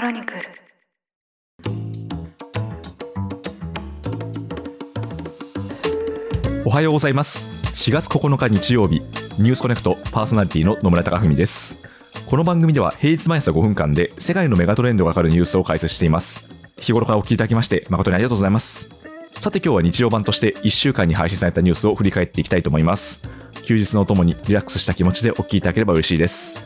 ロニクル。おはようございます。4月9日日曜日ニュースコネクトパーソナリティの野村貴文です。この番組では平日毎朝5分間で世界のメガトレンドがわかるニュースを解説しています。日頃からお聞きいただきまして誠にありがとうございます。さて今日は日曜版として1週間に配信されたニュースを振り返っていきたいと思います。休日のおともにリラックスした気持ちでお聞きいただければ嬉しいです。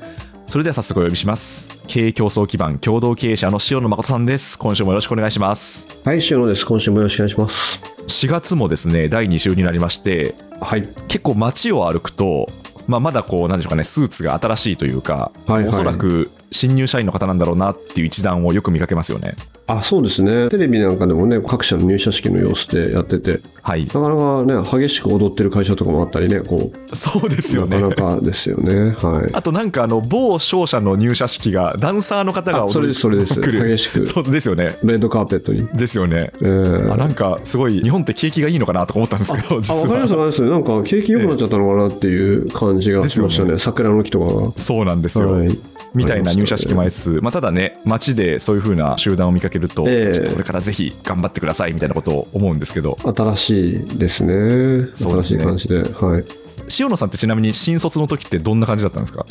それでは早速お呼びします。経営競争基盤共同経営者の塩野誠さんです今週もよろしくお願いしますはい、塩野です。今週もよろしくお願いします。4月もですね第2週になりましてはい。結構街を歩くと、まあ、まだこうなんでしょうかねスーツが新しいというか、はいはいおそらく新入社員の方なんだろうなっていう一覧をよく見かけますよねあ、そうですね。テレビなんかでもね、各社の入社式の様子でやってて、はい。なかなかね、激しく踊ってる会社とかもあったりね、こう、そうですよね。なかなかですよね。はい。あとなんかあの某商社の入社式がダンサーの方があそれですそれです。激しく。そうですよね。レッドカーペットに。ですよね。えーあなんかすごい日本って景気がいいのかなとか思ったんですけどあ、実わかりますかります。なんか景気良くなっちゃったのかなっていう感じがしましたね。桜の木とかが。そうなんですよ、はい。みたいな入社式もありつつ、まあ、ただね、街でそういう風な集団を見かけるとこれからぜひ頑張ってくださいみたいなことを思うんですけど、新しいですね。新しそうですねい感じで。はい。塩野さんってちなみに新卒の時ってどんな感じだったんですか？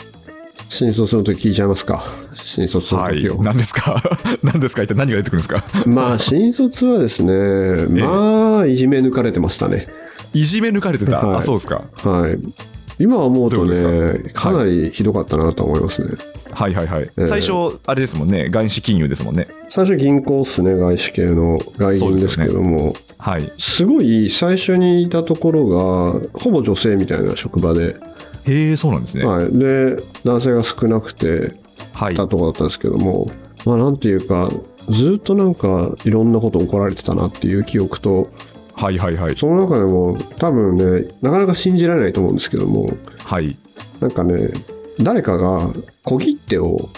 新卒の時聞いちゃいますか。新卒のはい時を。、何ですか？何ですか？一体何が出てくるんですか？まあ、新卒はですね、まあ、いじめ抜かれてましたね。いじめ抜かれてた、はいあ、そうですか。はい。今思うとどうとね、か？なりひどかったなと思いますね。はいはいはい。ええ最初、あれですもんね、外資金融ですもんね。最初銀行っすね、外資系の外銀ですけども、はい。すごい最初にいたところが、ほぼ女性みたいな職場で、へえ、そうなんですね。はい、で、男性が少なくてはい。たところだったんですけども、まあ、なんていうか、ずっとなんかいろんなこと怒られてたなっていう記憶と、はいはいはい。その中でも多分ね、なかなか信じられないと思うんですけども、はい。なんかね、誰かが小切手を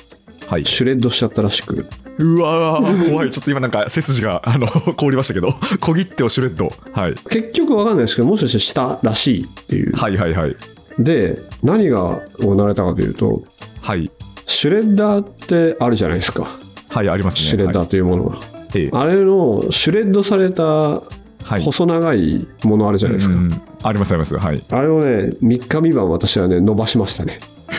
はい。シュレッドしちゃったらしく、うわー、怖い。ちょっと今なんか背筋があの凍りましたけど、小切手をシュレッド。はい。結局わかんないですけど、もしかしてしたらしいっていう。はいはいはい。で、何が行われたかというと、はい。シュレッダーってあるじゃないですか、はい、ありますね。シュレッダーはいというものが。ええあれのシュレッドされたはい。細長いものあるじゃないですか。うんありますあります。はい。あれをね、3日3晩私はね、伸ばしましたね。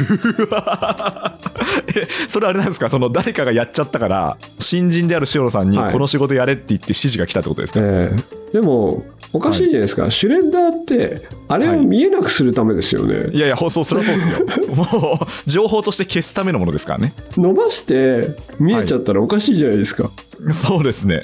えそれあれなんですか？その誰かがやっちゃったから新人である塩野さんにはいこの仕事やれって言って指示が来たってことですか、ええでも、おかしいじゃないですか、シュレッダーって、あれを見えなくするためですよね。いやいや、ほそうそれはそうですよ。もう、情報として消すためのものですからね。伸ばして見えちゃったらおかしいじゃないですか。そうですね。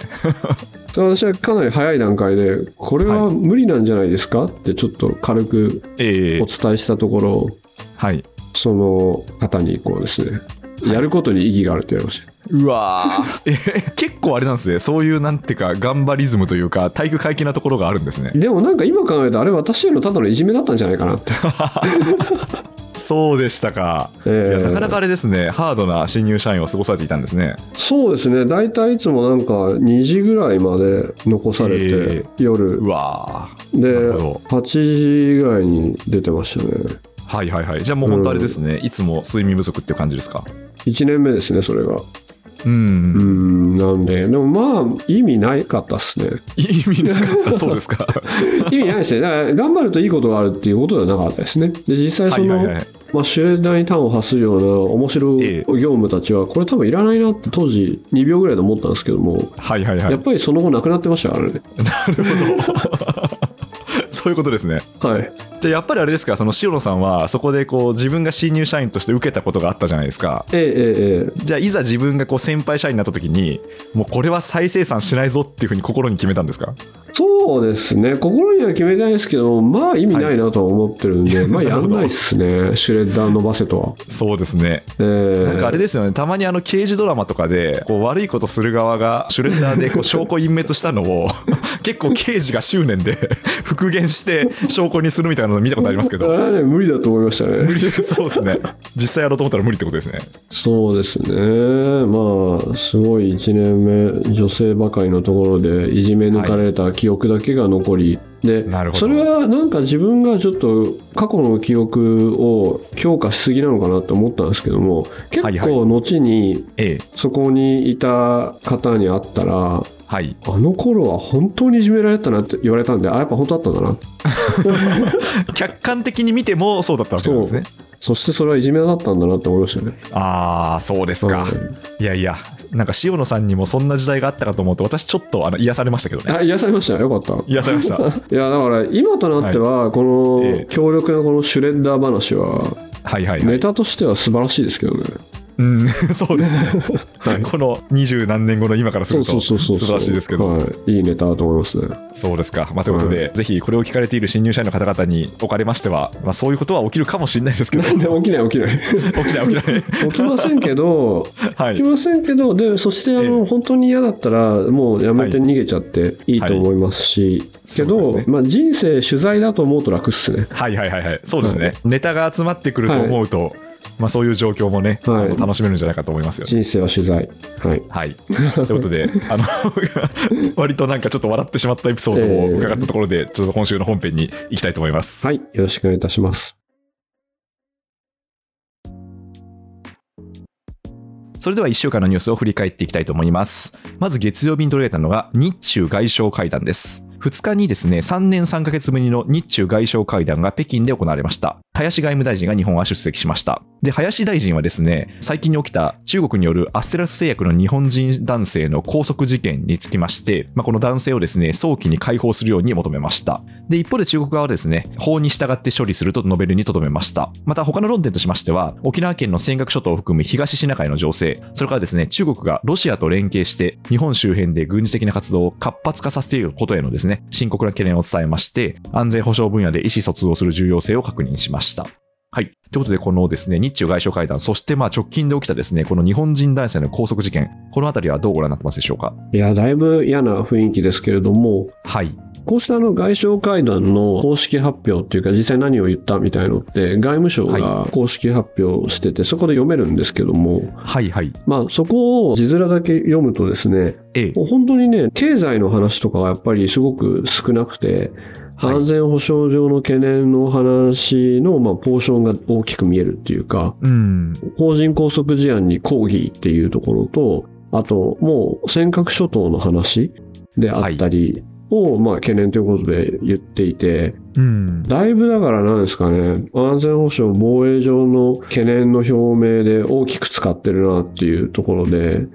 私はかなり早い段階で、これは無理なんじゃないですか？ってちょっと軽くええお伝えしたところ、はい。その方にこうですね、やることに意義があると言われました。うわ 結構あれなんですね。そういうなんていうか、頑張りズムというか、体育会系なところがあるんですね。でもなんか今考えると、あれ私へのただのいじめだったんじゃないかなって。そうでしたか。いええやなかなかあれですね、ハードな新入社員を過ごされていたんですね。そうですね、大体いつもなんか2時ぐらいまで残されて、え夜うわーでなるほど8時ぐらいに出てましたね。はいはいはい。じゃあもう本当あれですね、いつも睡眠不足っていう感じですか？1年目ですね、それが。う。うんん、なんで、でもまあ、意味ないかったっすね。意味なかった、そうですか。意味ないですね。だから頑張るといいことがあるっていうことではなかったですね。で、実際その、はいはいはい。まあ、シュレッダーに端を発するような面白業務たちは、これ多分いらないなって当時2秒ぐらいで思ったんですけども、はいはいはいやっ。ぱりその後なくなってましたからね。なるほど。そういうことですね。はい。じゃあやっぱりあれですか、その塩野さんはそこでこう自分が新入社員として受けたことがあったじゃないですか。ええええええじゃあいざ自分がこう先輩社員になった時に、もうこれは再生産しないぞっていうふうに心に決めたんですか？そうですね、心には決めたいですけど、まあ意味ないなとは思ってるんで、まあやんないっすね、シュレッダー伸ばせとは。そうですね。えーなんかあれですよね、たまにあの刑事ドラマとかで、こう悪いことする側がシュレッダーでこう証拠隠滅したのを、結構刑事が執念で復 元して証拠にするみたいなの見たことありますけあど、無理だと思いましたね。無理。そうですね。実際やろうと思ったら無理ってことですね。そうですね、まあ、すごい1年目、女性ばかりのところでいじめ抜かれた記憶だけが残り、でなるほど。それはなんか自分がちょっと過去の記憶を強化しすぎなのかなって思ったんですけども結はい構後にええ。そこにいた方に会ったらはい。あの頃は本当にいじめられてたなって言われたんであやっぱ本当だったんだな。客観的に見てもそうだったわけなんですね。そしてそれはいじめだったんだなって思いましたね。ああそうですか、はい。いやいやなんか塩野さんにもそんな時代があったかと思うと私ちょっとあの癒されましたけどね。あ癒されましたよ。かった。癒されました。いやだから今となってはこのええ。強力なこのシュレッダー話ははいはいはい。ネタとしては素晴らしいですけどねうん。そうですね。はい。この二十何年後の今からすると素晴らしいですけど、はい、いいネタだと思いますね。そうですか。まあ、ということで、ぜひこれを聞かれている新入社員の方々におかれましては、まあ、そういうことは起きるかもしれないですけど、起きない起きない。起きない起きな い。起きませんけどはい。起き。ませんけどでそしてあえの本当に嫌だったらもうやめて逃げちゃってい。いと思いますし、けど、ね。まあ、人生取材だと思うと楽っすね。はいはいはいはい。そうですね。ネタが集まってくると思うと、まあ、そういう状況もね、はい楽しめるんじゃないかと思いますよね。人生は取材はいはい。ということで、あの、割となんかちょっと笑ってしまったエピソードを伺ったところで、ちょっと今週の本編に行きたいと思います。はいよろしくお願いいたしますそれでは1週間のニュースを振り返っていきたいと思います。まず月曜日に取り上げたのが日中外相会談です。2日にですね、3年3ヶ月ぶりの日中外相会談が北京で行われました。林外務大臣が日本は出席しました。で、林大臣はですね、最近に起きた中国によるアステラス製薬の日本人男性の拘束事件につきまして、まあ、この男性をですね、早期に解放するように求めました。で、一方で中国側はですね、法に従って処理すると述べるにとどめました。また他の論点としましては、沖縄県の尖閣諸島を含む東シナ海の情勢、それからですね、中国がロシアと連携して、日本周辺で軍事的な活動を活発化させていることへのですね、深刻な懸念を伝えまして、安全保障分野で意思疎通をする重要性を確認しました。はい。ということで、このですね、日中外相会談、そしてまあ直近で起きたですね、この日本人男性の拘束事件、このあたりはどうご覧になってますでしょうか？いやだいぶ嫌な雰囲気ですけれどもはい。こうしたあの外相会談の公式発表っていうか実際何を言ったみたいのって外務省が公式発表しててそこで読めるんですけども、はいはい。まあ、そこを字面だけ読むとですねええ。本当にね経済の話とかがやっぱりすごく少なくてはい安全保障上の懸念の話の、まあ、ポーションが大きく見えるっていうかうん。法人拘束事案に抗議っていうところとあともう尖閣諸島の話であったりを、まあ、懸念ということで言っていてうん。だいぶだからなんですかね安全保障防衛上の懸念の表明で大きく使ってるなっていうところで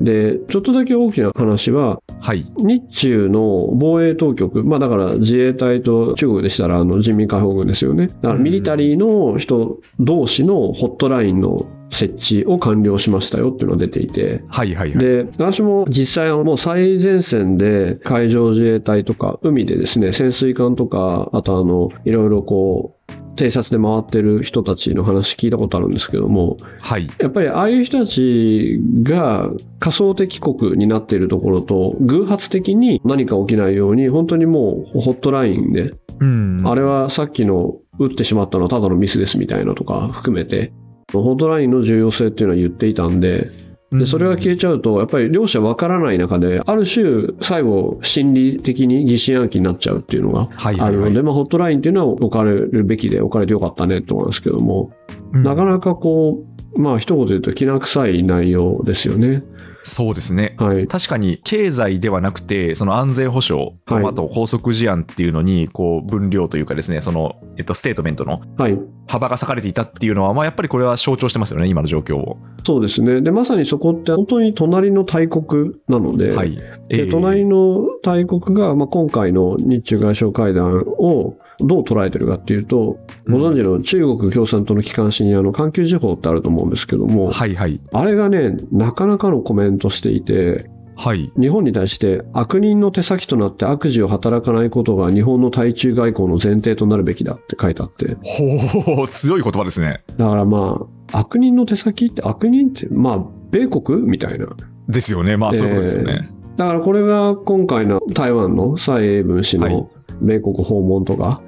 でちょっとだけ大きな話ははい。日中の防衛当局、まあだから自衛隊と中国でしたらあの人民解放軍ですよね。だからミリタリーの人同士のホットラインの設置を完了しましたよっていうのが出ていて。はいはいはい。で、私も実際はもう最前線で海上自衛隊とか海でですね、潜水艦とか、あとあの、いろいろこう、偵察で回ってる人たちの話聞いたことあるんですけども、はい。やっぱりああいう人たちが仮想敵国になっているところと偶発的に何か起きないように本当にもうホットラインで、うん。あれはさっきの撃ってしまったのはただのミスですみたいなとか含めてホットラインの重要性っていうのは言っていたんででそれが消えちゃうとやっぱり両者分からない中である種最後心理的に疑心暗鬼になっちゃうっていうのがはいはいはい。あるので、まあ、ホットラインっていうのは置かれるべきで置かれてよかったねと思うんですけども、うん。なかなかこうまあ一言で言うときな臭い内容ですよね。そうですね。はい。確かに経済ではなくて、その安全保障と、はいあと拘束事案っていうのに、こう、分量というかですね、その、えっと、ステートメントのはい。幅が割かれていたっていうのは、まあ、やっぱりこれは象徴してますよね、今の状況を。そうですね。で、まさにそこって本当に隣の大国なので、はい。えでー隣の大国が、まあ、今回の日中外相会談をどう捉えてるかっていうと、ご存知の中国共産党の機関紙にあの環球時報ってあると思うんですけども、はいはい。あれがね、なかなかのコメントしていて、はい。日本に対して悪人の手先となって悪事を働かないことが日本の対中外交の前提となるべきだって書いてあって、ほう、強い言葉ですね。だからまあ、悪人の手先って悪人って、まあ、米国みたいな。ですよね。まあ、そういうことですよね。だからこれが今回の台湾の蔡英文氏はいの米国訪問とか、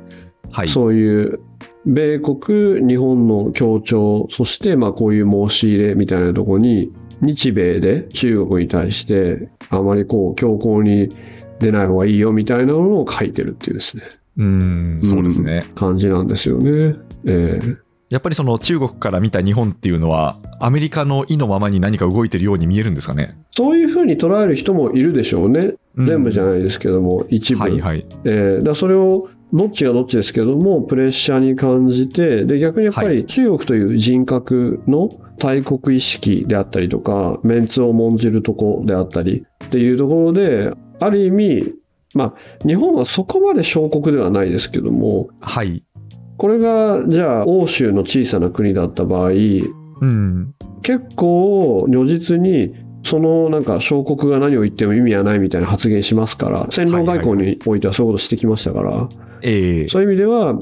はい。そういう米国、日本の協調、そしてまあこういう申し入れみたいなところに、日米で中国に対してあまりこう強硬に出ない方がいいよみたいなのを書いてるっていうですね。うん、そうですね。感じなんですよね。ええやっぱりその中国から見た日本っていうのは、アメリカの意のままに何か動いてるように見えるんですかね？そういうふうに捉える人もいるでしょうね。うん全部じゃないですけども、一部。はいはい。えーだからそれをどっちがどっちですけども、プレッシャーに感じて、で逆にやっぱはり中国という人格の大国意識であったりとか、メンツを重んじるとこであったりっていうところで、ある意味、まあ、日本はそこまで小国ではないですけども、はい。これがじゃあ欧州の小さな国だった場合、うん。結構如実にそのなんか小国が何を言っても意味はないみたいな発言しますから、戦狼外交においてはそういうことしてきましたから、ええ。そういう意味では、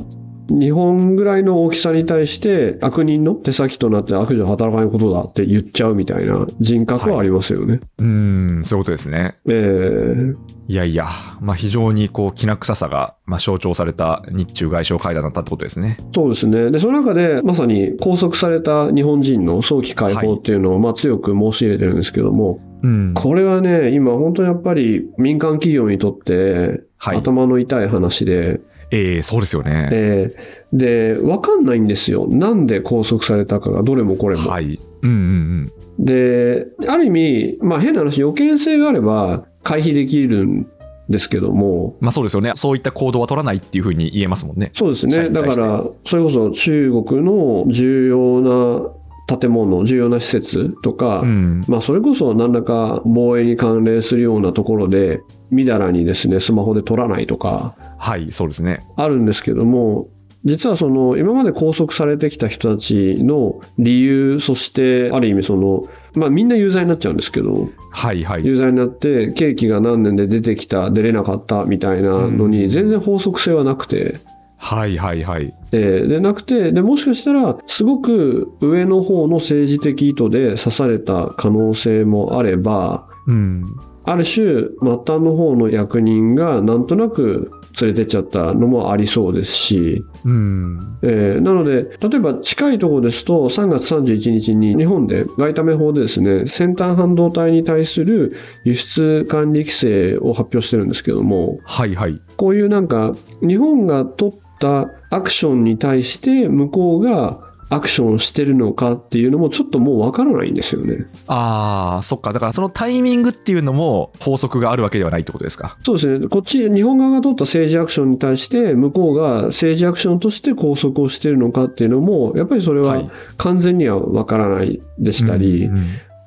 日本ぐらいの大きさに対して悪人の手先となって悪事を働かないことだって言っちゃうみたいな人格はありますよね。うん、そういうことですね。えーいやいや、まあ非常にこう、きな臭さが、まあ、象徴された日中外相会談だったってことですね。そうですね。で、その中で、まさに拘束された日本人の早期解放っていうのを、まあ強く申し入れてるんですけども、うん。これはね、今本当にやっぱり民間企業にとって、はい。頭の痛い話で、ええそうですよね。えーで、わかんないんですよ。なんで拘束されたかが、どれもこれも。はい。うんうんうん。で、ある意味、まあ変な話、予見性があれば回避できるんですけども、まあそうですよね。そういった行動は取らないっていうふうに言えますもんね。そうですね。だから、それこそ中国の重要な建物、重要な施設とか、うん。まあそれこそ何らか防衛に関連するようなところで、みだらにですね、スマホで撮らないとか、はい、そうですね。あるんですけども、実はその今まで拘束されてきた人たちの理由、そしてある意味その、まあみんな有罪になっちゃうんですけど、はいはい。有罪になって、刑期が何年で出てきた、出れなかったみたいなのうんに、全然法則性はなくて、はいはいはい。えーでなくてで、もしかしたら、すごく上の方の政治的意図で刺された可能性もあれば、うん。ある種、末端の方の役人がなんとなく連れてっちゃったのもありそうですし、うん。えーなので、例えば近いところですと、3月31日に日本で外為法でですね、先端半導体に対する輸出管理規制を発表してるんですけども、はいはい。こういうなんか、日本が取ったアクションに対して向こうがアクションをしてるのかっていうのもちょっともうわからないんですよね。ああ、そっか。だからそのタイミングっていうのも法則があるわけではないってことですか？そうですね。こっち、日本側が取った政治アクションに対して、向こうが政治アクションとして拘束をしているのかっていうのも、やっぱりそれは完全にはわからないでしたり、うんうん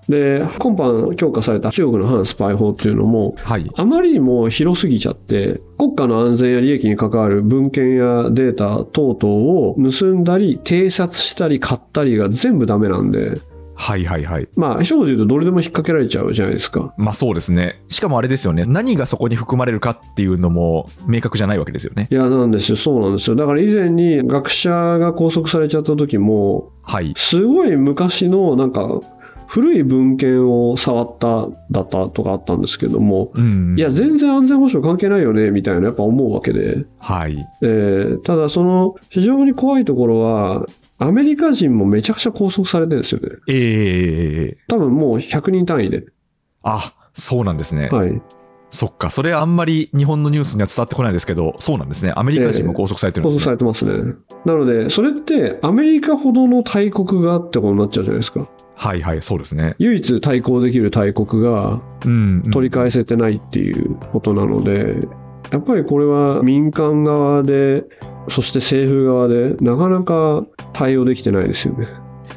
で、今般強化された中国の反スパイ法っていうのも、はい。あまりにも広すぎちゃって、国家の安全や利益に関わる文献やデータ等々を盗んだり、偵察したり、買ったりが全部ダメなんで、はいはいはい。まあ、一言で言うとどれでも引っ掛けられちゃうじゃないですか。まあそうですね。しかもあれですよね。何がそこに含まれるかっていうのも明確じゃないわけですよね。いや、なんですよ。そうなんですよ。だから以前に学者が拘束されちゃった時も、はい。すごい昔のなんか、古い文献を触っただったとかあったんですけども、うん。いや、全然安全保障関係ないよね、みたいなやっぱ思うわけで。はい。えーただ、その非常に怖いところは、アメリカ人もめちゃくちゃ拘束されてるんですよね。ええ多分もう100人単位で。あ、そうなんですね。はい。そっか。それあんまり日本のニュースには伝わってこないですけど、そうなんですね。アメリカ人も拘束されてるん拘ですね。束されてますね。なので、それってアメリカほどの大国がってことになっちゃうじゃないですか。はいはい、そうですね。唯一対抗できる大国がうん、うん。取り返せてないっていうことなので、やっぱりこれは民間側で、そして政府側で、なかなか対応できてないですよね。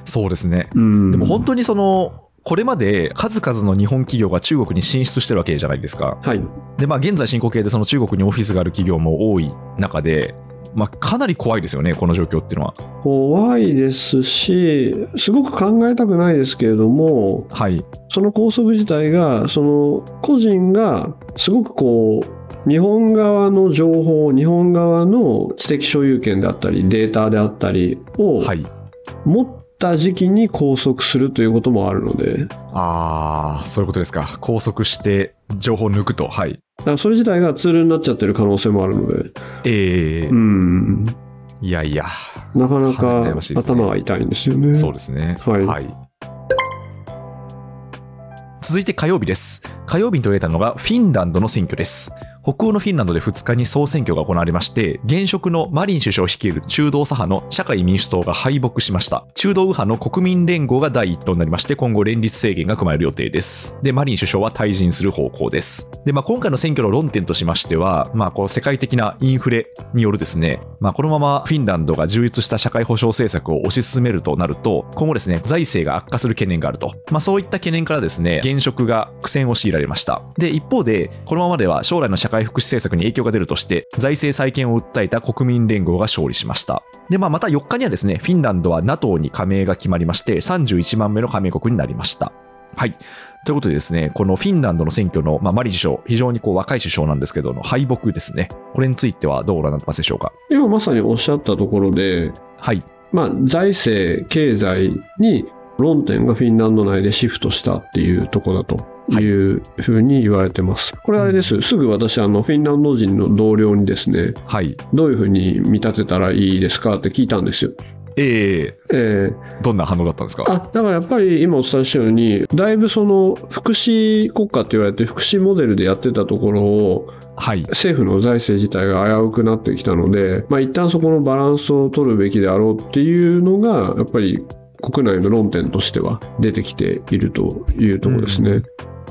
そうですね。うんでも本当にその、これまで数々の日本企業が中国に進出してるわけじゃないですか。はい。で、まあ現在進行形でその中国にオフィスがある企業も多い中で、まあかなり怖いですよね、この状況っていうのは。怖いですし、すごく考えたくないですけれども、はい。その拘束自体が、その個人がすごくこう、日本側の情報、日本側の知的所有権であったり、データであったりをはい。持った時期に拘束するということもあるので、ああ、そういうことですか。拘束して情報を抜くと。はい。だからそれ自体がツールになっちゃってる可能性もあるので、ええうん、いやいや、なかなかね頭が痛いんですよね。そうですね。はい続続いて火曜日です。火曜日に取りたのがフィンランドの選挙です。北欧のフィンランドで2日に総選挙が行われまして、現職のマリン首相率いる中道左派の社会民主党が敗北しました。中道右派の国民連合が第一党になりまして、今後連立政権が組まれる予定です。で、マリン首相は退陣する方向です。で、まあ、今回の選挙の論点としましては、まあ、こう世界的なインフレによるですね、まあ、このままフィンランドが充実した社会保障政策を推し進めるとなると、今後ですね、財政が悪化する懸念があると。まあ、そういった懸念からですね、現職が苦戦を強いられました。で、一方で、このままでは将来の社会会福祉政策に影響が出るとして、財政再建を訴えた国民連合が勝利しました。で、まあ、また4日にはですね、フィンランドは NATO に加盟が決まりまして、31番目の加盟国になりました。はい。ということでですね、このフィンランドの選挙の、まあ、マリ首相、非常にこう若い首相なんですけど、の敗北ですね。これについてはどうご覧になってますでしょうか？今まさにおっしゃったところで、はい。まあ、財政、経済に論点がフィンランド内でシフトしたっていうところだというふうに言われてます。これあれです。すぐ私、あの、フィンランド人の同僚にですね、はい。どういうふうに見立てたらいいですかって聞いたんですよ。ええーー、どんな反応だったんですか？あだからやっぱり今お伝えしたように、だいぶその福祉国家って言われて、福祉モデルでやってたところを、はい。政府の財政自体が危うくなってきたので、まあ一旦そこのバランスを取るべきであろうっていうのが、やっぱり国内の論点としては出てきているというところですね。うん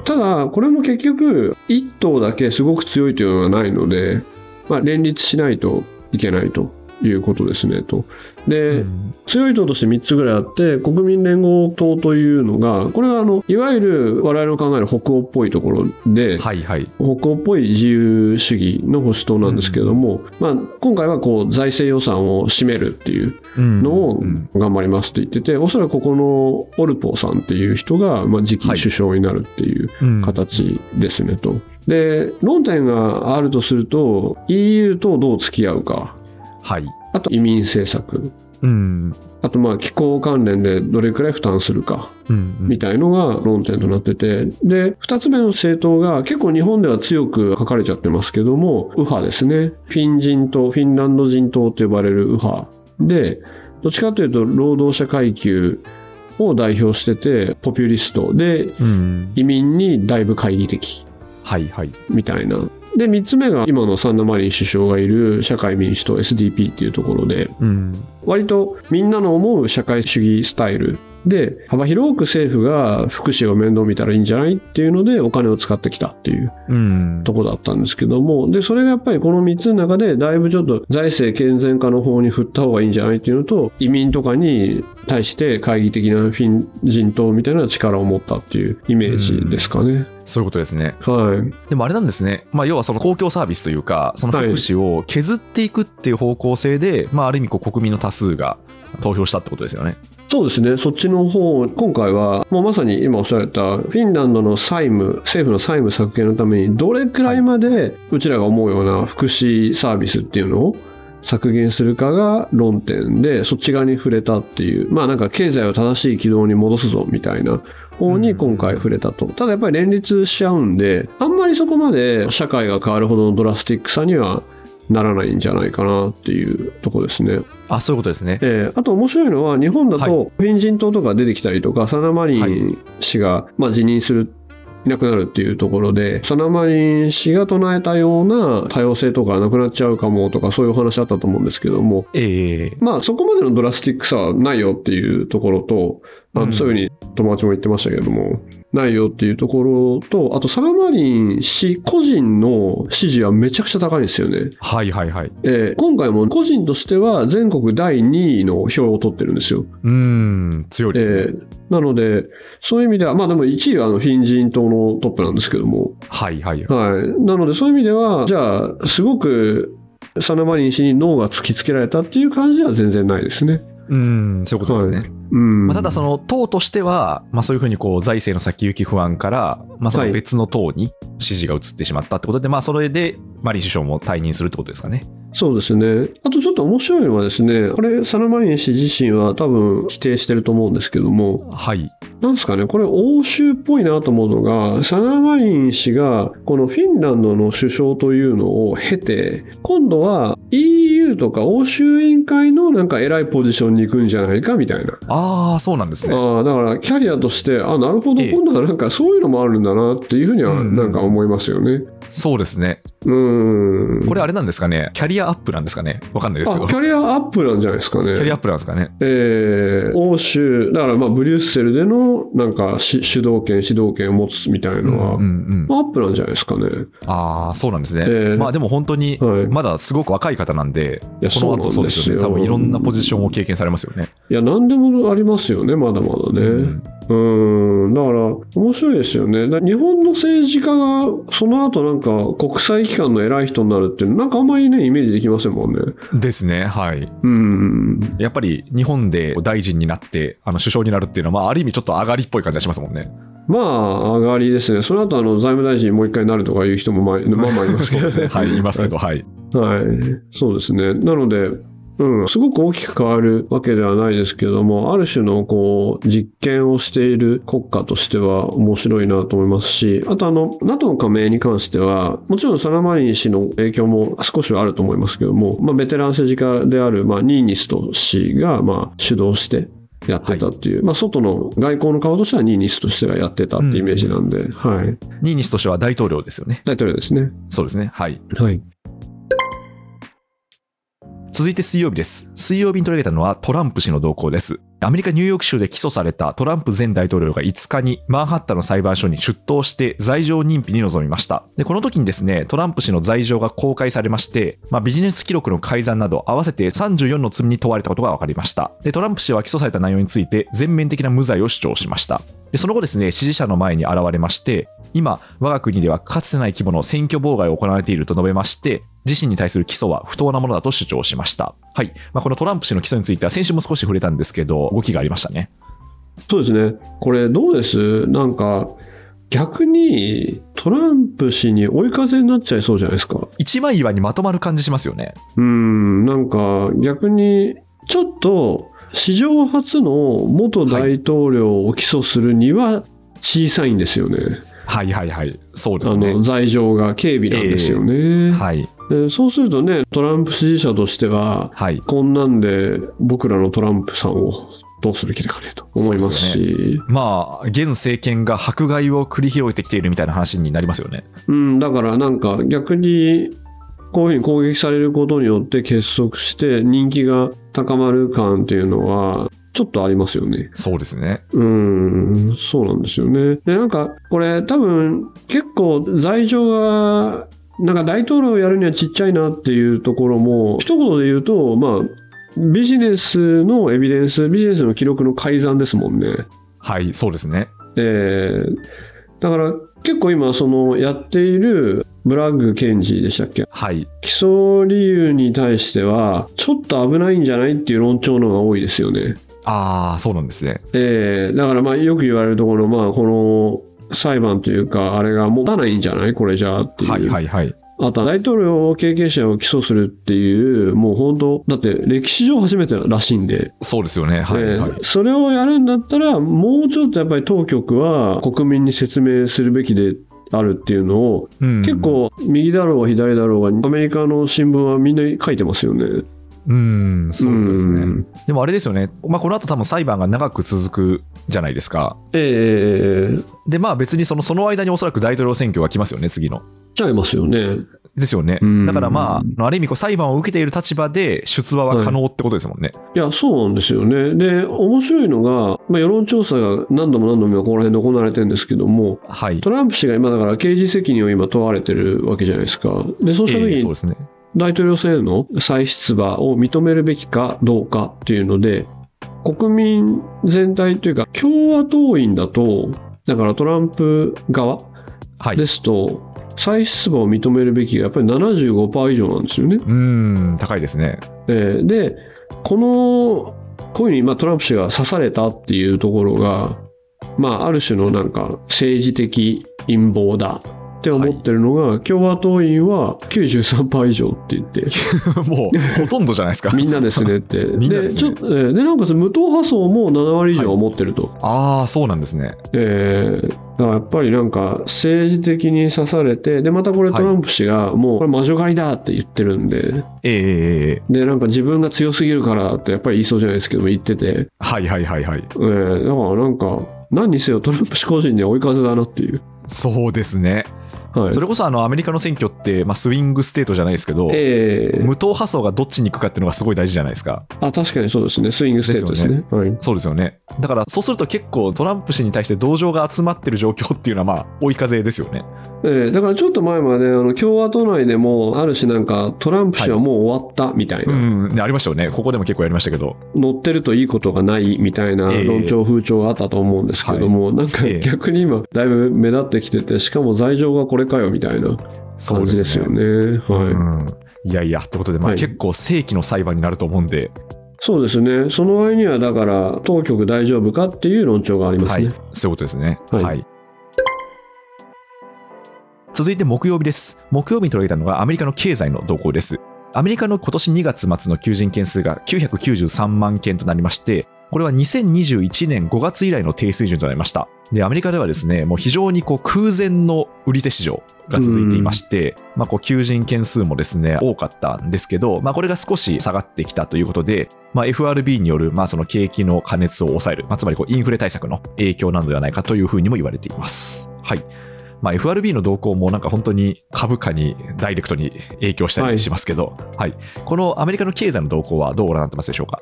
ただ、これも結局、一党だけすごく強いというのはないので、まあ、連立しないといけないということですねと。で、うん強い党として3つぐらいあって、国民連合党というのが、これはあのいわゆる我々の考える北欧っぽいところで、はいはい。北欧っぽい自由主義の保守党なんですけれども、まあ、今回はこう財政予算を占めるっていうのをうん頑張りますと言ってて、おそらくここのオルポーさんっていう人が、まあ、次期はい首相になるっていううん形ですねと。で、論点があるとすると、EU とどう付き合うか、はい。あと移民政策、うん。あとまあ気候関連でどれくらい負担するかうんみたいのが論点となってて、で、2つ目の政党が結構日本では強く書かれちゃってますけども、右派ですね。フィン人党、フィンランド人党と呼ばれる右派で、どっちかというと労働者階級を代表してて、ポピュリストで、うん。移民にだいぶ懐疑的はいはい。みたいな。で、3つ目が今のサンダマリン首相がいる社会民主党 SDP っていうところで、割とみんなの思う社会主義スタイルで幅広く政府が福祉を面倒見たらいいんじゃないっていうのでお金を使ってきたっていううん。とこだったんですけどもでそれがやっぱりこの3つの中でだいぶちょっと財政健全化の方に振った方がいいんじゃないっていうのと移民とかに対して懐疑的なフィン人党みたいな力を持ったっていうイメージですかね。そういうことですね。はいでもあれなんですね。まあ、要はその公共サービスというか、その福祉を削っていくっていう方向性で、まあ、ある意味こう国民の多数が投票したってことですよね。そうですね、そっちの方、今回は、もうまさに今おっしゃられた、フィンランドの債務、政府の債務削減のために、どれくらいまでうちらが思うような福祉サービスっていうのを削減するかが論点で、そっち側に触れたっていう、まあなんか経済を正しい軌道に戻すぞみたいな方に今回触れたと。ただやっぱり連立しちゃうんで、あんまりそこまで社会が変わるほどのドラスティックさにはならないんじゃないかなっていうとこですね。あ、そういうことですね。えーあと面白いのは、日本だはとフィン人党とか出てきたりとか、サナマリン氏が、まあ、辞任する、いなくなるっていうところで、サナマリン氏が唱えたような多様性とかなくなっちゃうかもとか、そういうお話あったと思うんですけども、ええまあ、そこまでのドラスティックさはないよっていうところと、あうんそういうふうに友達も言ってましたけれども、ないよっていうところと、あとサナマリン氏個人の支持はめちゃくちゃ高いんですよね。はいはいはい。えー今回も個人としては全国第2位の票を取ってるんですよ。うーん、強いですね。えーなので、そういう意味では、まあでも1位はあのフィン人党のトップなんですけども、はいはい。はい。なのでそういう意味では、じゃあ、すごくサナマリン氏に脳が突きつけられたっていう感じでは全然ないですね。うーん、そういうことですね。はいうん。まあ、ただ、その党としては、まあ、そういうふうにこう財政の先行き不安から、まあ、その別の党に支持が移ってしまったってことで、まあ、それでマリン首相も退任するってことですかね。そうですね。あとちょっと面白いのはですね、これ、サナマリン氏自身は多分否定してると思うんですけども、はい。なんですかね、これ欧州っぽいなと思うのが、サナマリン氏がこのフィンランドの首相というのを経て、今度は EU とか欧州委員会のなんか偉いポジションに行くんじゃないかみたいな。ああ、そうなんですね。ああだからキャリアとして、あなるほど、ええ今度はなんかそういうのもあるんだなっていうふうにはうんうんなんか思いますよね。そうですね。うーん。これあれなんですかね。キャリアアップなんですかね。わかんないですけど。あキャリアアップなんじゃないですかね。キャリアアップなんですかね。えー欧州、だからまあブリュッセルでのなんかし主導権、指導権を持つみたいのは、うんうんまあアップなんじゃないですかね。ああ、そうなんですね。ええまあでも本当に、はいまだすごく若い方なんで、いやこの後そうですよね。そうなんですよ多分いろんなポジションを経験されますよね。いや、何でもありますよね、まだまだね。うんうーん、だから、面白いですよね。だ日本の政治家が、その後なんか、国際機関の偉い人になるっていうの、なんかあんまりね、イメージできませんもんね。ですね。はい。うん。やっぱり日本で大臣になって、あの首相になるっていうのは、まあ、ある意味ちょっと上がりっぽい感じがしますもんね。まあ、上がりですね。その後、あの、財務大臣にもう一回なるとかいう人もまあ、まあまあいますけど そうですね。はい、いますけど、はい。はい、そうですね。なので、うん、すごく大きく変わるわけではないですけれども、ある種のこう実験をしている国家としては面白いなと思いますし、あとあの、NATO 加盟に関しては、もちろんサラマリン氏の影響も少しはあると思いますけども、まあ、ベテラン政治家である、まあ、ニーニスト氏が、まあ、主導して、やってたっていう、まあ、外の外交の顔としてはニーニスト氏がやってたっていうイメージなんで、はい。ニーニスとしては大統領ですよね。大統領ですね。そうですね。はい。はい。続いて水曜日です。水曜日に取り上げたのはトランプ氏の動向です。アメリカ・ニューヨーク州で起訴されたトランプ前大統領が5日にマンハッタの裁判所に出頭して罪状認否に臨みました。で、この時にですね、トランプ氏の罪状が公開されまして、まあ、ビジネス記録の改ざんなど合わせて34の罪に問われたことが分かりました。で、トランプ氏は起訴された内容について全面的な無罪を主張しました。で、その後ですね、支持者の前に現れまして、今、我が国ではかつてない規模の選挙妨害を行われていると述べまして、自身に対する起訴は不当なものだと主張しました。はい。まあ、このトランプ氏の起訴については先週も少し触れたんですけど、動きがありましたね。そうですね。これどうです？なんか、逆にトランプ氏に追い風になっちゃいそうじゃないですか。一枚岩にまとまる感じしますよね。うん、なんか逆にちょっと史上初の元大統領を起訴するには小さいんですよね。はいはいはい。そうですあねの。罪状が軽微なんですよね。はい。でそうするとね、トランプ支持者としては、はい。こんなんで僕らのトランプさんをどうする気だかねと思いますし、まあ、現政権が迫害を繰り広げてきているみたいな話になりますよね。うん、だからなんか逆にこういうふうに攻撃されることによって結束して人気が高まる感っていうのはちょっとありますよね。そうですね。うん、そうなんですよね。で、なんかこれ多分結構罪状がなんか大統領をやるにはちっちゃいなっていうところも一言で言うと、まあビジネスのエビデンス、ビジネスの記録の改ざんですもんね。はい、そうですね。えーだから結構今そのやっているブラッグ検事でしたっけ？はい。起訴理由に対してはちょっと危ないんじゃないっていう論調の方が多いですよね。ああ、そうなんですね。えーだからまあよく言われるところまあこの裁判というかあれが持たないんじゃない？これじゃあっていう。はいはいはい。あとは大統領経験者を起訴するっていうもう本当だって歴史上初めてらしいんでそうですよね。はいはい。えーそれをやるんだったら、もうちょっとやっぱり当局は国民に説明するべきであるっていうのを、うん結構右だろうが左だろうが、アメリカの新聞はみんな書いてますよね。うん、そうですね。んでもあれですよね。まあ、この後多分裁判が長く続くじゃないですか。ええで、まあ別にそのその間におそらく大統領選挙が来ますよね、次の。ちゃいますよね。ですよねうん。だからまあ、ある意味こう裁判を受けている立場で出馬は可能ってことですもんね。いや、そうなんですよね。で、面白いのが、まあ、世論調査が何度も何度も今ここら辺で行われてるんですけども、はい。トランプ氏が今だから刑事責任を今問われてるわけじゃないですか。で、そうした時にええそうですね。大統領選への再出馬を認めるべきかどうかっていうので、国民全体というか、共和党員だと、だからトランプ側はい。ですと、再出馬を認めるべきがやっぱり75%以上なんですよね。うーん、高いですね。えーで、この、こういうふうにまあトランプ氏が刺されたっていうところが、まあ、ある種のなんか政治的陰謀だって思ってるのが、共和党員は93%以上って言って、もうほとんどじゃないですか。みんなですねって。みんなですね。ちょっとえーで、なおかつ無党派層も7割以上思ってると。ああそうなんですね。えーだからやっぱりなんか政治的に刺されて、で、またこれトランプ氏がもうこれ魔女狩りだって言ってるんで、ええええええ。で、なんか自分が強すぎるからってやっぱり言いそうじゃないですけども言ってて、はいはいはいはい。えーだからなんか、何にせよトランプ氏個人には追い風だなっていう。そうですねはい。それこそあのアメリカの選挙って、まあ、スイングステートじゃないですけど、えー無党派層がどっちに行くかっていうのがすごい大事じゃないですか。あ、確かにそうですね。スイングステートですね。はい。そうですよね。だからそうすると結構トランプ氏に対して同情が集まってる状況っていうのはまあ追い風ですよね。えーだからちょっと前まであの共和党内でもある種なんかトランプ氏はもう終わったみたいな、うん、ねありましたよね。ここでも結構やりましたけど。乗ってるといいことがないみたいなええ論調風潮があったと思うんですけども、なんかええ逆に今だいぶ目立ってきててしかも罪状がこれかよみたいな感じですよね。はいうんいやいや、ということで、まあ、はい結構正規の裁判になると思うんで、そうですね。その割にはだから当局大丈夫かっていう論調がありますね。はい、そういうことですね。はいはい続いて木曜日です。木曜日に取り上げたのがアメリカの経済の動向です。アメリカの今年2月末の求人件数が993万件となりまして、これは2021年5月以来の低水準となりました。で、アメリカではですね、もう非常にこう空前の売り手市場が続いていまして、まあ、こう求人件数もですね、多かったんですけど、まあ、これが少し下がってきたということで、まあ、FRB による、まあ、その景気の過熱を抑える、まあ、つまりこうインフレ対策の影響なのではないかというふうにも言われています。はい。まあ、FRB の動向もなんか本当に株価にダイレクトに影響したりしますけど、はい。このアメリカの経済の動向はどうご覧になってますでしょうか？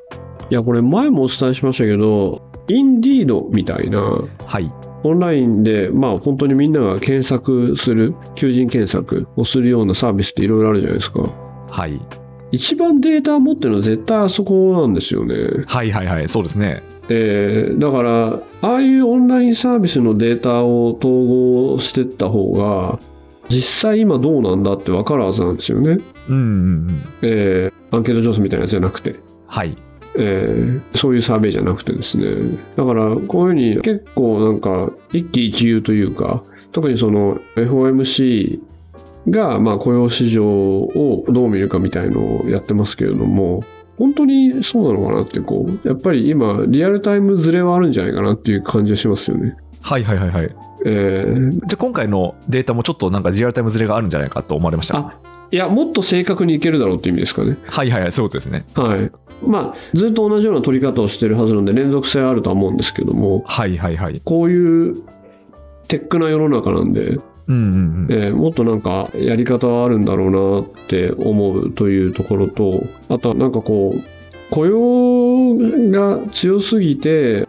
いやこれ前もお伝えしましたけどインディードみたいなはい。オンラインで、まあ本当にみんなが検索する、求人検索をするようなサービスっていろいろあるじゃないですか。はい。一番データ持ってるのは絶対あそこなんですよね。はいはいはい。そうですね。えーだから、ああいうオンラインサービスのデータを統合していった方が、実際今どうなんだって分かるはずなんですよね。うんうんうん。えーアンケート調査みたいなやつじゃなくて。はい。えーそういうサーベイじゃなくてですねだからこういうふうに結構なんか一喜一憂というか特にその FOMC がまあ雇用市場をどう見るかみたいのをやってますけれども本当にそうなのかなってこうやっぱり今リアルタイムズレはあるんじゃないかなっていう感じがしますよね。はいはいはいはい。えーじゃあ今回のデータもちょっとなんかリアルタイムズレがあるんじゃないかと思われました？あいやもっと正確にいけるだろうっていう意味ですかね。はいはいはい。そういうことですね。はいまあ、ずっと同じような取り方をしてるはずなんで連続性はあるとは思うんですけどもはいはいはい。こういうテックな世の中なんで、うんうんうん。えーもっとなんかやり方はあるんだろうなって思うというところとあとはなんかこう雇用が強すぎて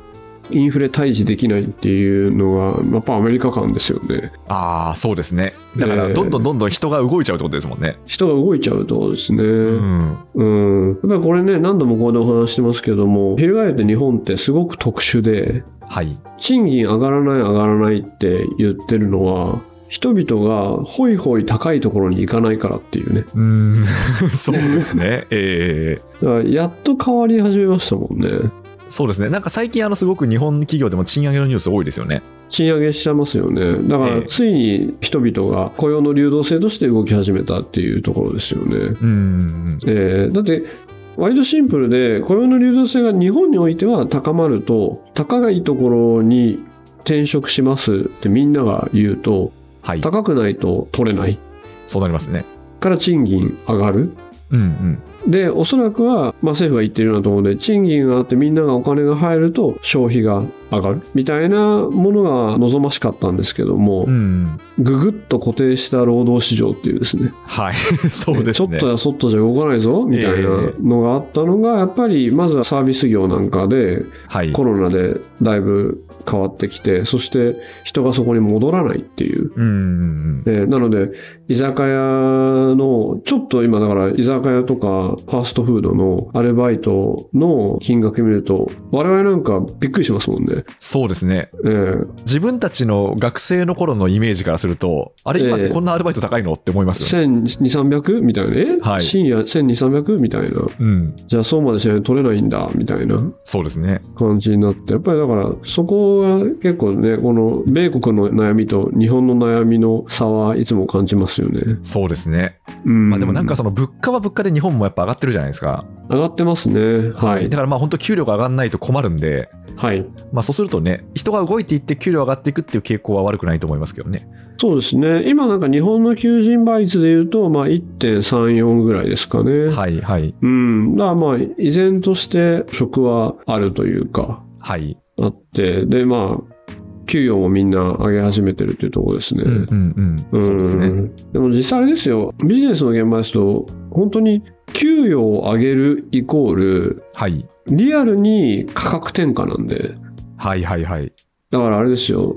インフレ退治できないっていうのがやっぱアメリカ感ですよねああ、そうですね。だから、ええどんどんどんどん人が動いちゃうってことですもんね。人が動いちゃうとですね、うん。うん、やっぱりこれね何度もここでお話ししてますけども翻って日本ってすごく特殊ではい。賃金上がらない上がらないって言ってるのは人々がホイホイ高いところに行かないからっていうねうん。そうですね。ええだからやっと変わり始めましたもんねそうですね。なんか最近、あの、すごく日本企業でも賃上げのニュース多いですよね。賃上げしてますよねだかええらついに人々が雇用の流動性として動き始めたっていうところですよね、うん。えーだって割とシンプルで雇用の流動性が日本においては高まると高いところに転職しますってみんなが言うとはい。高くないと取れないそうなりますね。から賃金上がるうんうん。でおそらくは、まあ、政府が言っているようなところで賃金があってみんながお金が入ると消費が上がる？みたいなものが望ましかったんですけども、うん。ぐぐっと固定した労働市場っていうですねはい。そうですね。ちょっとやそっとじゃ動かないぞみたいなのがあったのがやっぱりまずはサービス業なんかではい。コロナでだいぶ変わってきてそして人がそこに戻らないっていう。うんうんえーなので居酒屋のちょっと今だから居酒屋とかファーストフードのアルバイトの金額見ると、我々なんかびっくりしますもんね。そうですね。ええ自分たちの学生の頃のイメージからすると、あれ、今ってこんなアルバイト高いのって思います？よね。1200、300? みたいな？え、はい深夜1200、300? みたいな。うん。じゃあそうまでしないと取れないんだ、みたいなそうですね。感じになって。やっぱりだから、そこが結構ね、この米国の悩みと日本の悩みの差はいつも感じますよね。そうですね。うん。まあでもなんかその物価は物価で日本もやっぱ上がってるじゃないですか。上がってますね。はい。だからまあ本当給料が上がらないと困るんで、はい。まあそうするとね、人が動いていって給料上がっていくっていう傾向は悪くないと思いますけどね。そうですね。今なんか日本の求人倍率で言うと、まあ1.34ぐらいですかね。はいはい。うん。だからまあ、依然として職はあるというか、はい。あって、で、まあ、給与もみんな上げ始めてるっていうところですね。うんうんうん。そうですね。んでも実際あれですよ、ビジネスの現場ですと、本当に給与を上げるイコール、はい。リアルに価格転嫁なんで、はいはいはい。だからあれですよ、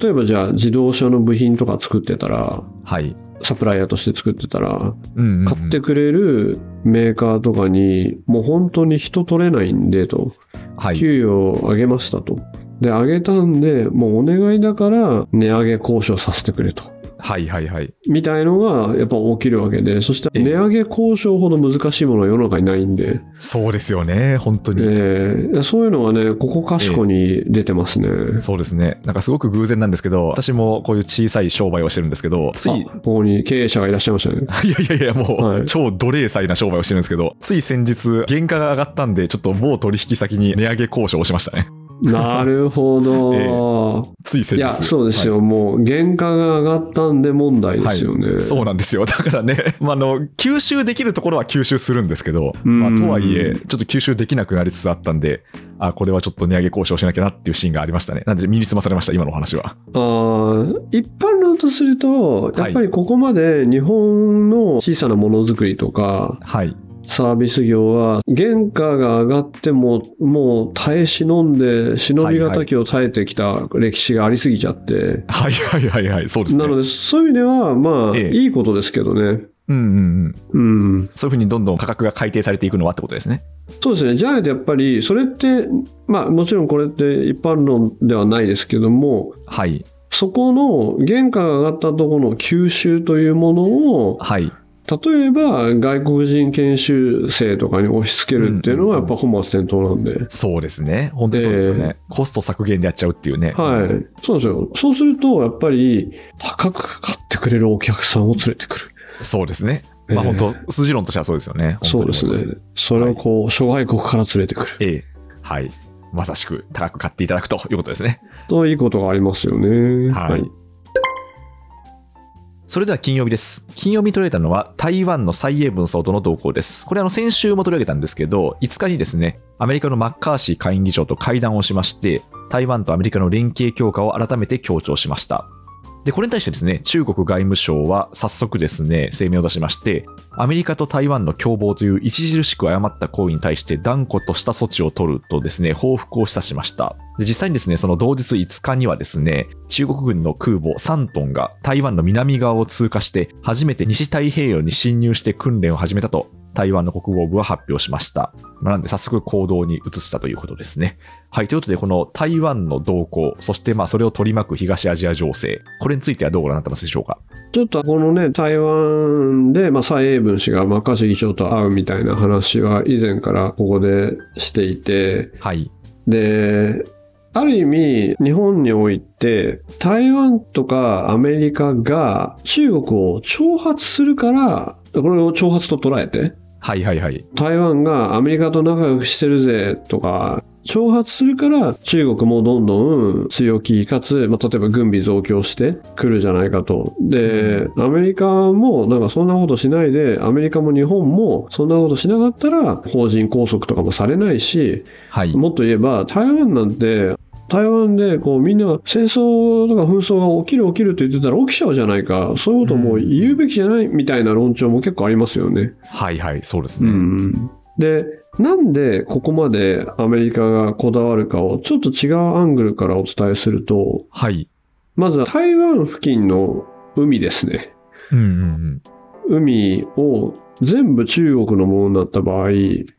例えばじゃあ自動車の部品とか作ってたら、はい。サプライヤーとして作ってたら、うんうんうん買ってくれるメーカーとかに、もう本当に人取れないんでと、はい。給与を上げましたと。で、上げたんで、もうお願いだから値上げ交渉させてくれと。はいはいはい。みたいのがやっぱ起きるわけで、そしてええ値上げ交渉ほど難しいものは世の中にないんで、そうですよね、本当えに。ーそういうのがね、ここかしこに出てますね。そうですね。なんかすごく偶然なんですけど、私もこういう小さい商売をしてるんですけど、つい、ここに経営者がいらっしゃいましたね。やいやいや、もう、はい超奴隷祭な商売をしてるんですけど、つい先日、原価が上がったんで、ちょっと某取引先に値上げ交渉をしましたね。なるほど。つい先日。いや、そうですよ。はもう、原価が上がったんで問題ですよね。いそうなんですよ。だからね、まあ、あの、吸収できるところは吸収するんですけど、うんまあ、とはいえ、ちょっと吸収できなくなりつつあったんで、あ、これはちょっと値上げ交渉しなきゃなっていうシーンがありましたね。なんで身につまされました、今のお話は。あー一般論とすると、やっぱりここまで日本の小さなものづくりとか、はい。サービス業は、原価が上がっても、もう耐え忍んで、忍び敵を耐えてきた歴史がありすぎちゃって、はいはいはいはい、そうですね。なので、そういう意味では、まあ、ええいいことですけどね。うんうんうん。うん。そういうふうにどんどん価格が改定されていくのはってことですね。そうですね。じゃないとやっぱり、それって、まあ、もちろんこれって一般論ではないですけども、はい。そこの原価が上がったところの吸収というものを、はい。例えば外国人研修生とかに押し付けるっていうのはやっぱ本末転倒なんで。そうですね。本当にそうですよね。コスト削減でやっちゃうっていうね。はい。そうですよ。そうすると、やっぱり高く買ってくれるお客さんを連れてくる。そうですね。まあええ本当、数字論としてはそうですよね。そうですね。それをこう、諸外国から連れてくる。ええ。はい。まさしく高く買っていただくということですね。といいことがありますよね。はいそれでは金曜日です。金曜日に取り上げたのは台湾の蔡英文総統の動向です。これあの先週も取り上げたんですけど、5日にですね、アメリカのマッカーシー下院議長と会談をしまして、台湾とアメリカの連携強化を改めて強調しました。で、これに対してですね、中国外務省は早速ですね、声明を出しまして、アメリカと台湾の共謀という著しく誤った行為に対して断固とした措置を取るとですね、報復を示唆しました。で実際にですね、その同日5日にはですね、中国軍の空母サントンが台湾の南側を通過して、初めて西太平洋に侵入して訓練を始めたと、台湾の国防部は発表しました。まあなんで早速行動に移したということですね。はい、ということで、この台湾の動向、そしてまあそれを取り巻く東アジア情勢、これについてはどうご覧になってますでしょうか？ちょっとこのね、台湾で、まあ、蔡英文氏がマッカーシー議長と会うみたいな話は以前からここでしていて、はい。で、ある意味、日本において、台湾とかアメリカが中国を挑発するから、これを挑発と捉えて、はいはいはい。台湾がアメリカと仲良くしてるぜとか、挑発するから中国もどんどん強気かつ、まあ、例えば軍備増強してくるじゃないかと。で、アメリカもなんかそんなことしないで、アメリカも日本もそんなことしなかったら法人拘束とかもされないし、はい。もっと言えば台湾なんて台湾でこうみんな戦争とか紛争が起きる起きるって言ってたら起きちゃうじゃないか、そういうことも言うべきじゃないみたいな論調も結構ありますよね。はいはい、そうですうね。ん、で、なんでここまでアメリカがこだわるかをちょっと違うアングルからお伝えすると、はい。まずは台湾付近の海ですね。うんうんうん。海を全部中国のものになった場合、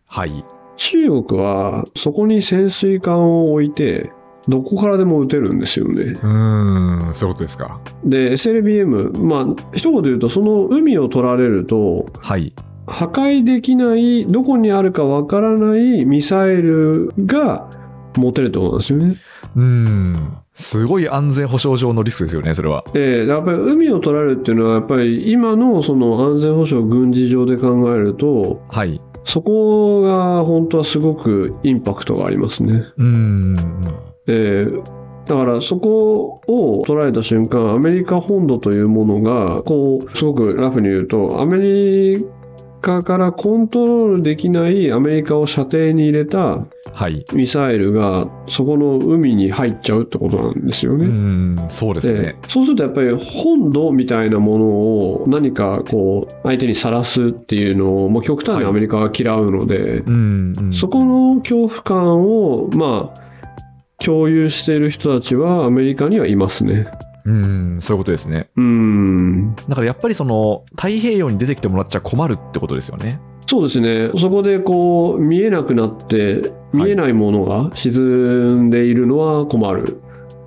はい。中国はそこに潜水艦を置いて、どこからでも撃てるんですよね。うーん、そういうことですか。で、SLBM、まあ、一言で言うと、その海を取られると、はい。破壊できない、どこにあるかわからないミサイルが持てるってことなんですよね。うーん。すごい安全保障上のリスクですよね、それは。えーやっぱり海を取られるっていうのは、やっぱり今のその安全保障、軍事上で考えると、はい。そこが本当はすごくインパクトがありますね。うーん。えーだからそこを捉えた瞬間、アメリカ本土というものが、こう、すごくラフに言うと、アメリカからコントロールできないアメリカを射程に入れたはい。ミサイルが、そこの海に入っちゃうってことなんですよね。ん、そうですでね。そうするとやっぱり本土みたいなものを何かこう相手にさらすっていうのをもう極端にアメリカは嫌うので、うん、うん。そこの恐怖感をまあ共有している人たちはアメリカにはいますね。うん、そういうことですね。うんだからやっぱりその、太平洋に出てきてもらっちゃ困るってことですよね。そうですね、そこでこう見えなくなって、見えないものが沈んでいるのは困る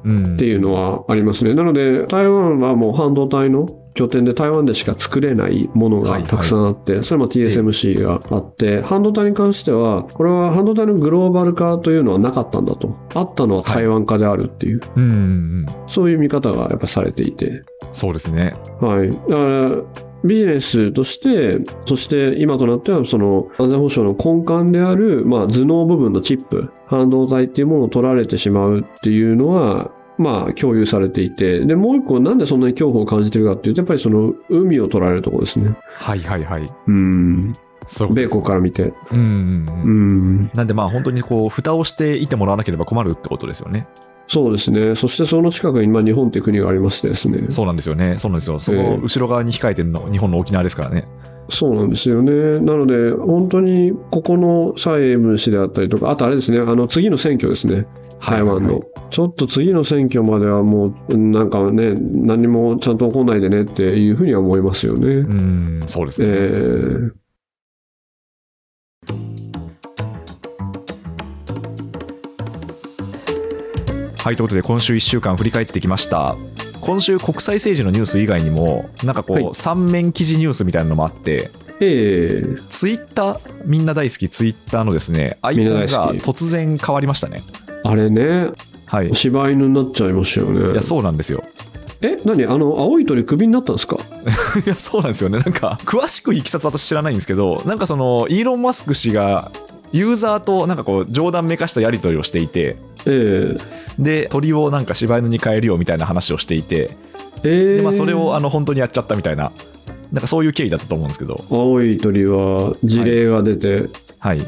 うん。っていうのはありますね。なので、台湾はもう半導体の拠点で台湾でしか作れないものがたくさんあって、それも TSMC があって、半導体に関しては、これは半導体のグローバル化というのはなかったんだと。あったのは台湾化であるっていう、うん、うん、うん。そういう見方がやっぱされていて。そうですね。はい。だから、ビジネスとして、そして今となっては、その安全保障の根幹である、まあ、頭脳部分のチップ、半導体っていうものを取られてしまうっていうのは、まあ、共有されていて、で、もう一個、なんでそんなに恐怖を感じてるかっていうと、やっぱりその、海を取られるところですね。はい、はい、はい。うん。そう米国から見て。うん、う。ん。なんでまあ本当にこう、蓋をしていてもらわなければ困るってことですよね。そうですね。そしてその近くに、まあ、日本っていう国がありましてですね。そうなんですよね。そうなんですよ。その後ろ側に控えてるの、日本の沖縄ですからね。そうなんですよね。なので、本当にここの蔡英文氏であったりとか、あとあれですね、あの次の選挙ですね、台湾の。はいはいはいちょっと次の選挙まではもう、なんかね、何もちゃんと起こんないでねっていうふうには思いますよね。うん、そうですえね。ーはい、ということで今週1週間振り返ってきました。今週国際政治のニュース以外にも、なんかこう、はい三面記事ニュースみたいなのもあって、えーツイッター、みんな大好きツイッターのですね、アイコンが突然変わりましたね。あれね、はい。い柴犬になっちゃいましたよね。や、そうなんですよ。え、何？あの、青い鳥クビになったんですか？いや、そうなんですよね。なんか、詳しくいきさつ私知らないんですけど、なんかその、イーロン・マスク氏が、ユーザーとなんかこう冗談めかしたやり取りをしていてえで鳥をなんか柴犬に変えるよみたいな話をしていてー、えー。で、まあ、それをあの本当にやっちゃったみたいななんかそういう経緯だったと思うんですけど。青い鳥は事例が出て、はい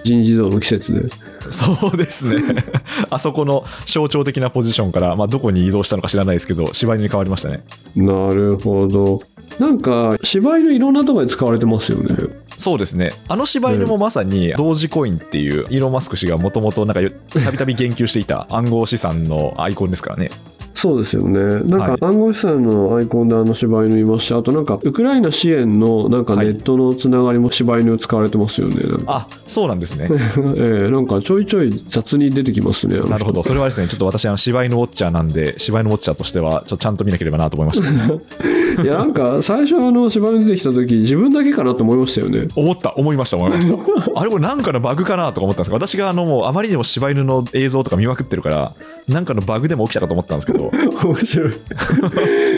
人事異動の季節で。そうですね あそこの象徴的なポジションから、まあ、どこに移動したのか知らないですけど柴犬に変わりましたねなるほど。なんか、柴犬いろんなところで使われてますよね。そうですねあの柴犬もまさに同時コインっていうイーロン・マスク氏がもともとたびたび言及していた暗号資産のアイコンですからねそうですよね。なんはいか暗号資産のアイコンであの柴犬いますし、あとなんかウクライナ支援のなんかネットのつながりも柴犬使われてますよね。あそうなんですね ええなんかちょいちょい雑に出てきますね。なるほど、それはですね、ちょっと私、あの柴犬ウォッチャーなんで、柴犬ウォッチャーとしては、ちょちゃんと見なければなと思いました。いや、なんか最初あの柴犬出てきた時自分だけかなと思いましたよね。思った、思いました、思いました。あれ、これなんかのバグかなとか思ったんですけど、私があのもうあまりにも柴犬の映像とか見まくってるから、なんかのバグでも起きたかと思ったんですけど、面白い。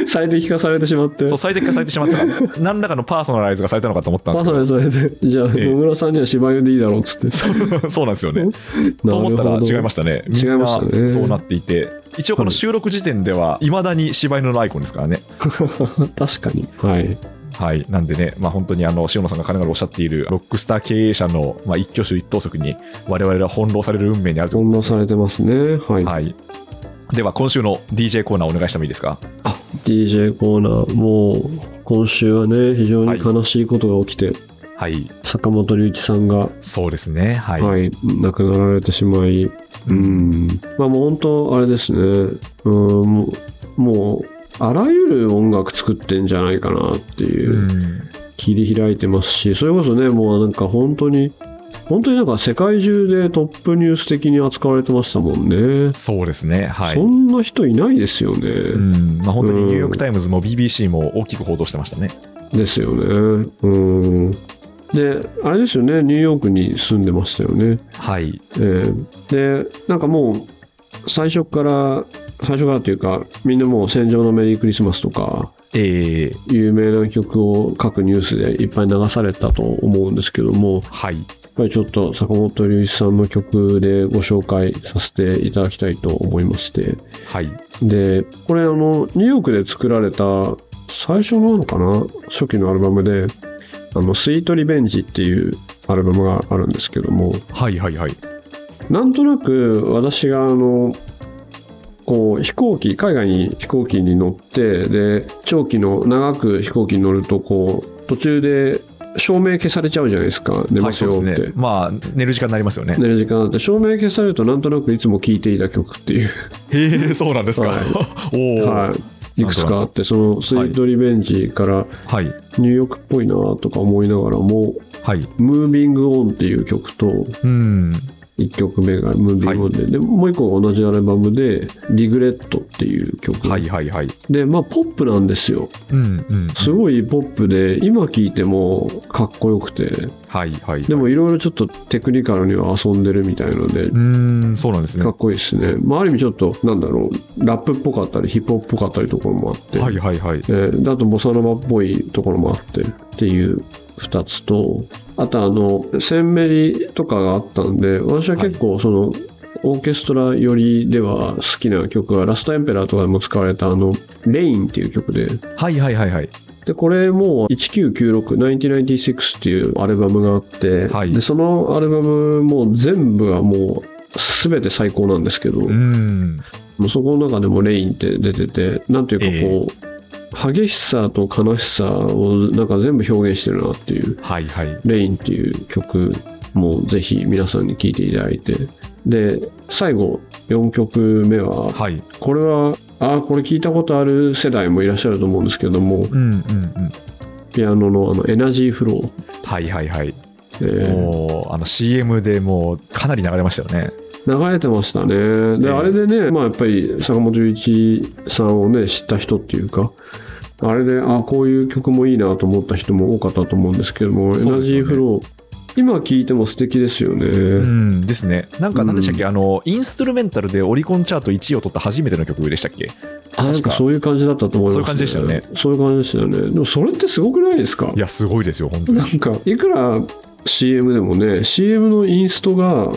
最適化されてしまって。そう最適化されてしまった何らかのパーソナライズがされたのかと思ったんですけど、パーソナルされて、じゃあええ野村さんには柴犬でいいだろうっつって。そうなんですよね。と思ったら違いましたね。み違いましたねそうなっていて、一応この収録時点では、いまだに柴犬のアイコンですからね。確かに。はい。はい、なんでね、まあ、本当にあの塩野さんが金がおっしゃっているロックスター経営者の、まあ、一挙手一投足に我々は翻弄される運命にあると思います、翻弄されてますね。はい。はい、では今週の DJ コーナーお願いしてもいいですか？あ DJ コーナー、もう今週はね、非常に悲しいことが起きて、はい。坂本龍一さんが、そうですね。はい、はい、亡くなられてしまい、うん、まあもう本当、あれですね、うん、もう、あらゆる音楽作ってんじゃないかなっていう。う、ん。切り開いてますし、それこそね、もうなんか本当に、本当になんか世界中でトップニュース的に扱われてましたもんね。そうですね。はい。そんな人いないですよね。うん。まあ本当にニューヨーク・タイムズも BBC も大きく報道してましたね。ですよね。うん。で、あれですよね、ニューヨークに住んでましたよね。はい。えーで、なんかもう、最初から、最初からというか、みんなもう戦場のメリークリスマスとか、えー、有名な曲を各ニュースでいっぱい流されたと思うんですけども、はい。やっぱりちょっと坂本龍一さんの曲でご紹介させていただきたいと思いまして、はい。で、これあの、ニューヨークで作られた最初のなのかな初期のアルバムで、あの、スイートリベンジっていうアルバムがあるんですけども、はいはいはい。なんとなく私があの、こう飛行機、海外に飛行機に乗って、で、長期の長く飛行機に乗ると、こう、途中で照明消されちゃうじゃないですか、寝はい、ますよって。そうですね。まあ、寝る時間になりますよね。寝る時間あって、照明消されるとなんとなくいつも聴いていた曲っていう、へえ、そうなんですか。はい おお、はい、いくつかあって、そのスイートリベンジからはい。ニューヨークっぽいなとか思いながらも、はい。ムービングオンっていう曲と、うん。1曲目がムービングオンで、でもう1個が同じアルバムで、リグレットっていう曲。はいはいはい。で、まあ、ポップなんですよ。うんうん。すごいポップで、今聴いてもかっこよくて、はいはい。でもいろいろちょっとテクニカルには遊んでるみたいのでう、ーん、そうなんですね。はかっこいいですね。まあ、ある意味ちょっと、なんだろう、ラップっぽかったり、ヒップホップっぽかったりところもあって、いはいはい。えーであとボサノバっぽいところもあってっていう2つとあとあのセンメリとかがあったんで私は結構その、オーケストラ寄りでは好きな曲はラストエンペラーとかでも使われたあの「レイン」っていう曲ではいはいはいはい。でこれも1996 1996っていうアルバムがあって、はいでそのアルバムも全部はもう全て最高なんですけど、うーん。もうそこの中でもレインって出てて、なんていうかこう、激しさと悲しさをなんか全部表現してるなっていう、はいはい。レインっていう曲もぜひ皆さんに聴いていただいて、で、最後4曲目は、はい。これは、ああ、これ聞いたことある世代もいらっしゃると思うんですけども、うんうんうん。ピアノのあのエナジーフロー、はいはいはい。えーもう、あの CM でもうかなり流れましたよね。流れてましたね。で、ええあれでね、まあやっぱり坂本龍一さんをね、知った人っていうか、あれで、あこういう曲もいいなと思った人も多かったと思うんですけども、エナジーフロー、今聴いても素敵ですよね。うんですね。なんか、なんでしたっけ、うあの、インストゥルメンタルでオリコンチャート1位を取った初めての曲でしたっけ？あ、なんかそういう感じだったと思います、そういう感じでしたよね。そういう感じでしたよね。でもそれってすごくないですか？いや、すごいですよ、本当に。なんか、いくら CM でもね、CM のインストが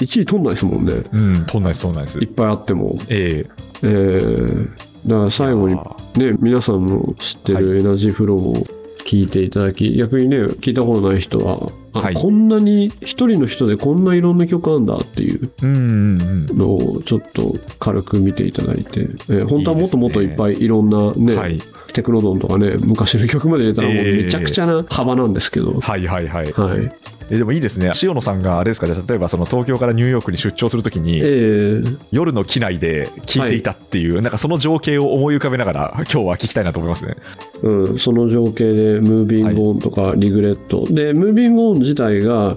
1位取んないですもんね。うん、とんないです、とんないですいっ。ぱいあっても。ええー、だからえ最後にね、皆さんの知ってるエナジーフローを聞いていただき、逆にね、聞いたことない人は、あはいこんなに一人の人でこんないろんな曲あんだっていう。のをちょっと軽く見ていただいて、えー本当はもっともっといっぱいいろんなね、はい、テクノドンとかね、昔の曲まで入れたらもうえーめちゃくちゃな幅なんですけど、はいはいはい。はい。えでもいいですね、塩野さんがあれですか、じゃあ例えばその東京からニューヨークに出張するときえに、ー夜の機内で聴いていたっていう、なんかその情景を思い浮かべながら、今日は聞きたいなと思いますね。うん、その情景で、ムービングオンとかリグレット、で、ムービングオン自体が、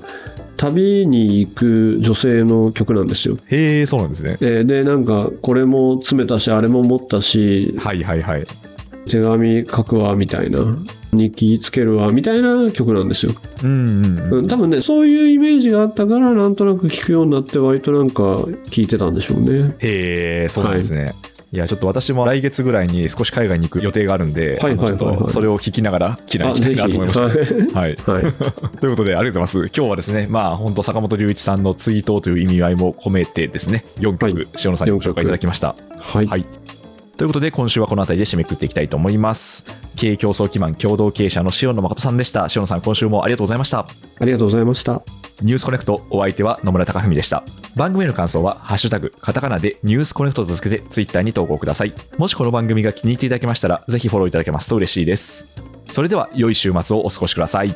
旅に行く女性の曲なんですよ。へえ、そうなんですね。で、でなんか、これも詰めたし、あれも持ったし、はいはいはい。手紙書くわ、みたいな、日記つけるわ、みたいな曲なんですよ。うんうんうん。うん、多分ね、そういうイメージがあったから、なんとなく聴くようになって、割となんか、聴いてたんでしょうね。へえ、そうなんですね。いや、ちょっと私も来月ぐらいに少し海外に行く予定があるんで、はいはいはいはいそれを聞きながら、機内行きたいなと思いました。はい。はい。ということで、ありがとうございます。今日はですね、まあ、本当坂本龍一さんの追悼という意味合いも込めてですね、4曲、はい塩野さんにご紹介いただきました。はい。はい。ということで、今週はこの辺りで締めくくっていきたいと思います。経営競争基盤共同経営者の塩野誠さんでした。塩野さん、今週もありがとうございました。ありがとうございました。ニュースコネクト、お相手は野村貴文でした。番組への感想は、ハッシュタグ、カタカナでニュースコネクトとつけて、ツイッターに投稿ください。もしこの番組が気に入っていただけましたら、ぜひフォローいただけますと嬉しいです。それでは、良い週末をお過ごしください。